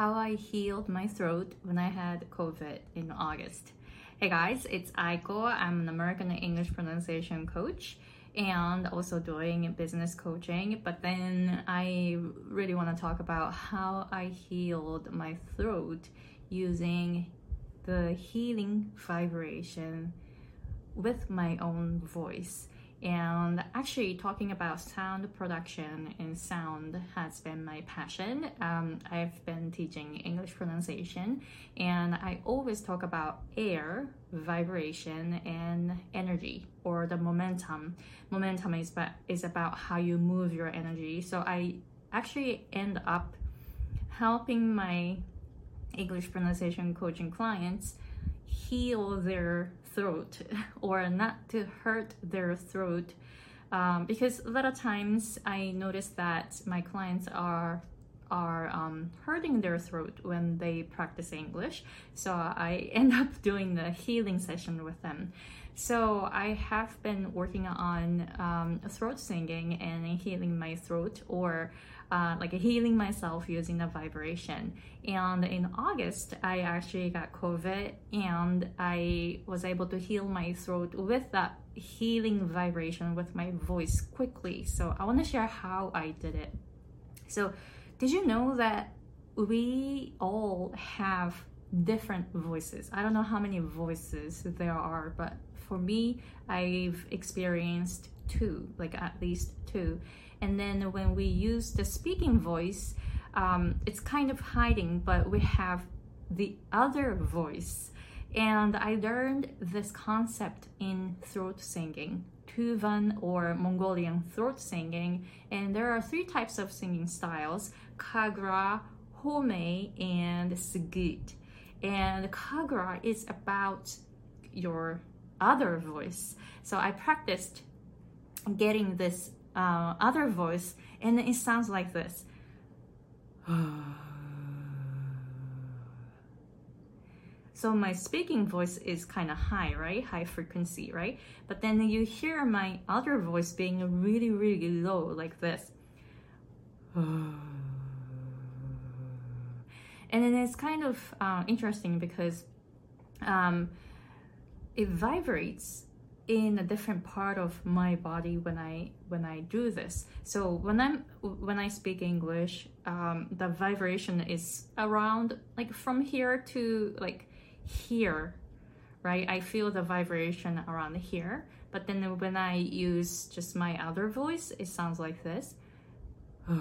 how I healed my throat when I had COVID in August. Hey guys, it's Aiko. I'm an American English pronunciation coach and also doing business coaching. But then I really want to talk about how I healed my throat using the healing vibration with my own voice. And actually, talking about sound production and sound has been my passion. Um, I've been teaching English pronunciation, and I always talk about air, vibration, and energy or the momentum. Momentum is, about, is about how you move your energy. So I actually end up helping my English pronunciation coaching clients heal their throat or not to hurt their throat. Um, because a lot of times I notice that my clients are are um, hurting their throat when they practice English. So I end up doing the healing session with them. So I have been working on um, throat singing and healing my throat or uh, like healing myself using the vibration. And in August, I actually got COVID and I was able to heal my throat with that healing vibration with my voice quickly. So I want to share how I did it. So, did you know that we all have different voices? I don't know how many voices there are, but for me, I've experienced two, like at least two. And then when we use the speaking voice, um, it's kind of hiding, but we have the other voice. And I learned this concept in throat singing, Tuvan or Mongolian throat singing. And there are three types of singing styles Kargyraa, Khoomei, and Sygyt. And Kargyraa is about your other voice. So I practiced getting this uh, other voice, and it sounds like this. So my speaking voice is kind of high, right? High frequency, right? But then you hear my other voice being really, really low, like this. And then it's kind of uh, interesting because um, it vibrates in a different part of my body when I when I do this. So when I'm when I speak English, um, the vibration is around like from here to like here, right? I feel the vibration around here. But then when I use just my other voice, it sounds like this.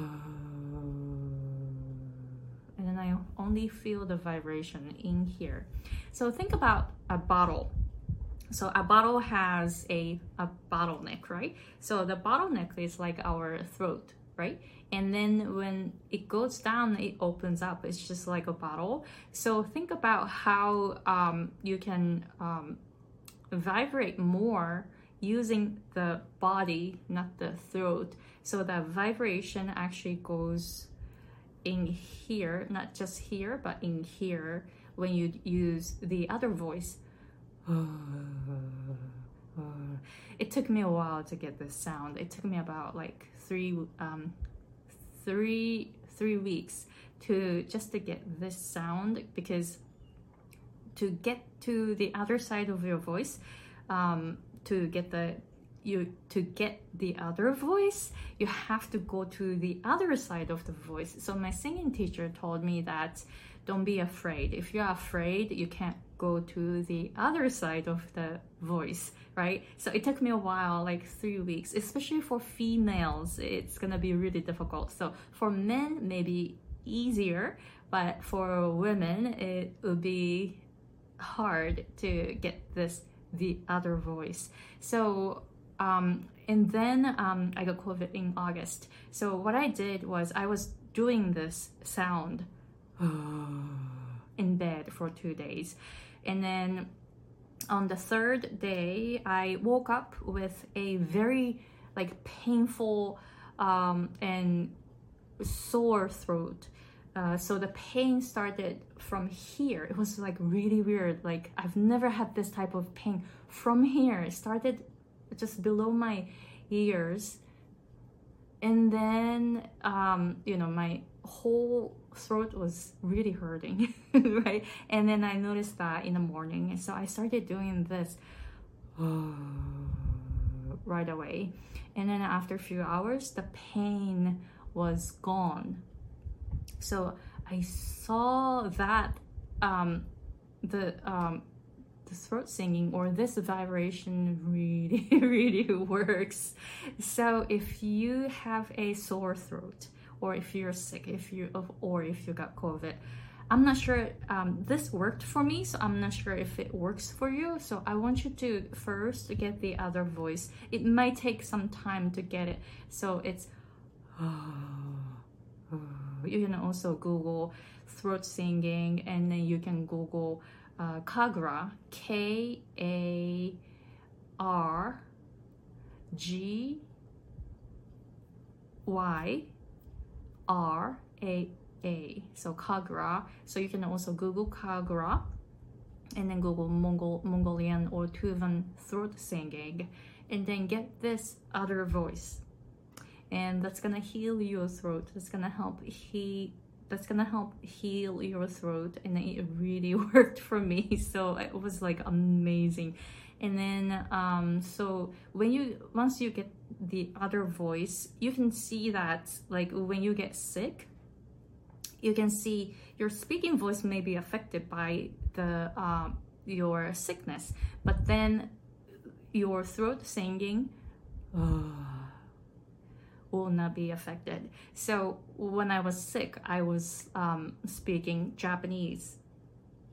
And then I only feel the vibration in here. So think about a bottle so a bottle has a, a bottleneck, right? So the bottleneck is like our throat, right? And then when it goes down, it opens up. It's just like a bottle. So think about how um, you can um, vibrate more using the body, not the throat. So the vibration actually goes in here, not just here, but in here when you use the other voice. it took me a while to get this sound. It took me about like three, um, three, three weeks to just to get this sound because to get to the other side of your voice, um, to get the you to get the other voice you have to go to the other side of the voice so my singing teacher told me that don't be afraid if you're afraid you can't go to the other side of the voice, right? So it took me a while, like three weeks, especially for females, it's gonna be really difficult. So for men, maybe easier, but for women, it would be hard to get this the other voice. So um, and then um, I got COVID in August. So what I did was I was doing this sound in bed for two days. And then on the third day, I woke up with a very like painful um, and sore throat. Uh, so the pain started from here. It was like really weird. Like I've never had this type of pain from here. It started just below my ears, and then um, you know my whole throat was really hurting, right? And then I noticed that in the morning. So I started doing this right away. And then after a few hours, the pain was gone. So I saw that um, the um, the throat singing or this vibration really really works. So if you have a sore throat or if you're sick, if you or if you got COVID, I'm not sure um, this worked for me, so I'm not sure if it works for you. So I want you to first get the other voice. It might take some time to get it. So it's you can also Google throat singing and then you can Google uh, Kargyraa, K A R G Y R A A. So Kargyraa. So you can also Google Kargyraa and then Google Mongol, Mongolian or Tuvan throat singing and then get this other voice. And that's gonna heal your throat. That's gonna help he that's gonna help heal your throat and it really worked for me. So it was like amazing. And then um so when you once you get the other voice, you can see that like when you get sick, you can see your speaking voice may be affected by the uh, your sickness, but then your throat singing will not be affected. So when I was sick, I was um, speaking Japanese,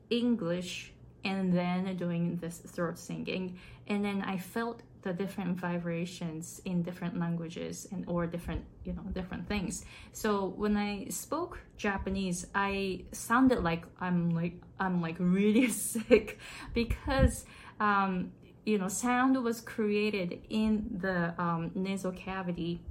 English, and then doing this throat singing, and then I felt the different vibrations in different languages and or different you know different things. So when i spoke japanese i sounded like i'm like i'm like really sick because um you know sound was created in the um, nasal cavity.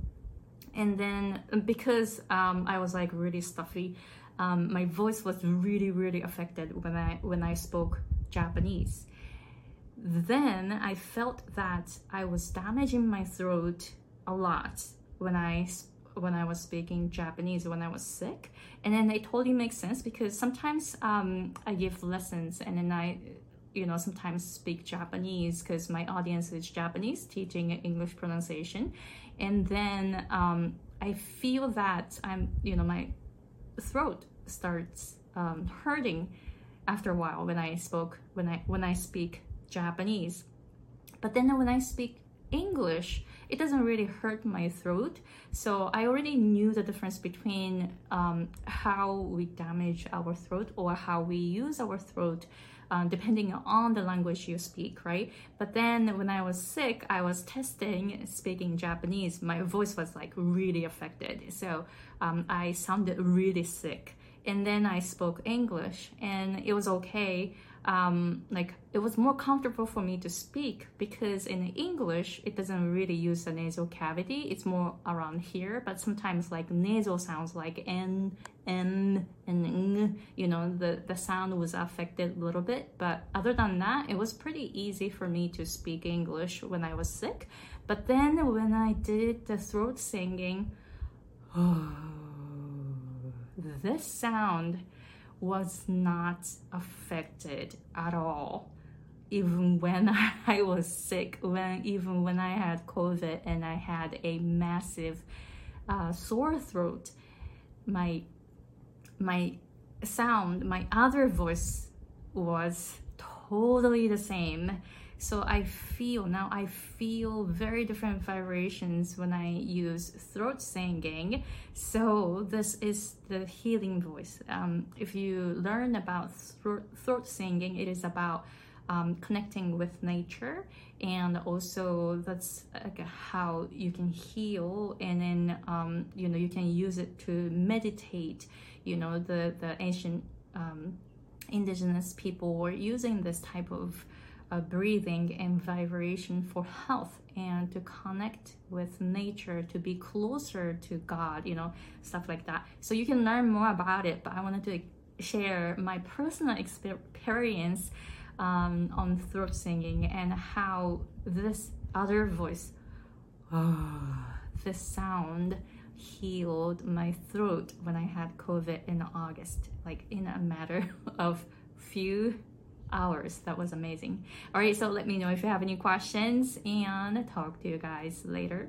And then because um, i was like really stuffy um, my voice was really really affected when i when i spoke japanese. Then I felt that I was damaging my throat a lot when I when I was speaking Japanese when I was sick, and then it totally makes sense because sometimes um, I give lessons and then I, you know, sometimes speak Japanese because my audience is Japanese, teaching English pronunciation, and then um, I feel that I'm, you know, my throat starts um, hurting after a while when I spoke when I when I speak Japanese. But then when I speak English, it doesn't really hurt my throat. So I already knew the difference between um, how we damage our throat or how we use our throat. Um, depending on the language you speak, right? But then when I was sick, I was testing speaking Japanese. My voice was like really affected. So um, I sounded really sick. And then I spoke English and it was okay um, like it was more comfortable for me to speak because in English it doesn't really use the nasal cavity. It's more around here, but sometimes like nasal sounds like n, n, and n. You know, the the sound was affected a little bit, but other than that, it was pretty easy for me to speak English when I was sick. But then when I did the throat singing, oh, this sound was not affected at all even when I was sick, when even when I had COVID and I had a massive uh, sore throat, my my sound, my other voice was totally the same. So I feel now I feel very different vibrations when I use throat singing. So this is the healing voice. Um, if you learn about throat, throat singing, it is about um, connecting with nature and also that's like how you can heal and then um, you know you can use it to meditate you know the the ancient um, indigenous people were using this type of uh, breathing and vibration for health and to connect with nature to be closer to god you know stuff like that. So you can learn more about it but i wanted to share my personal experience um, on throat singing and how this other voice this sound healed my throat when I had COVID in August, like in a matter of few hours. That was amazing. All right, so let me know if you have any questions and talk to you guys later.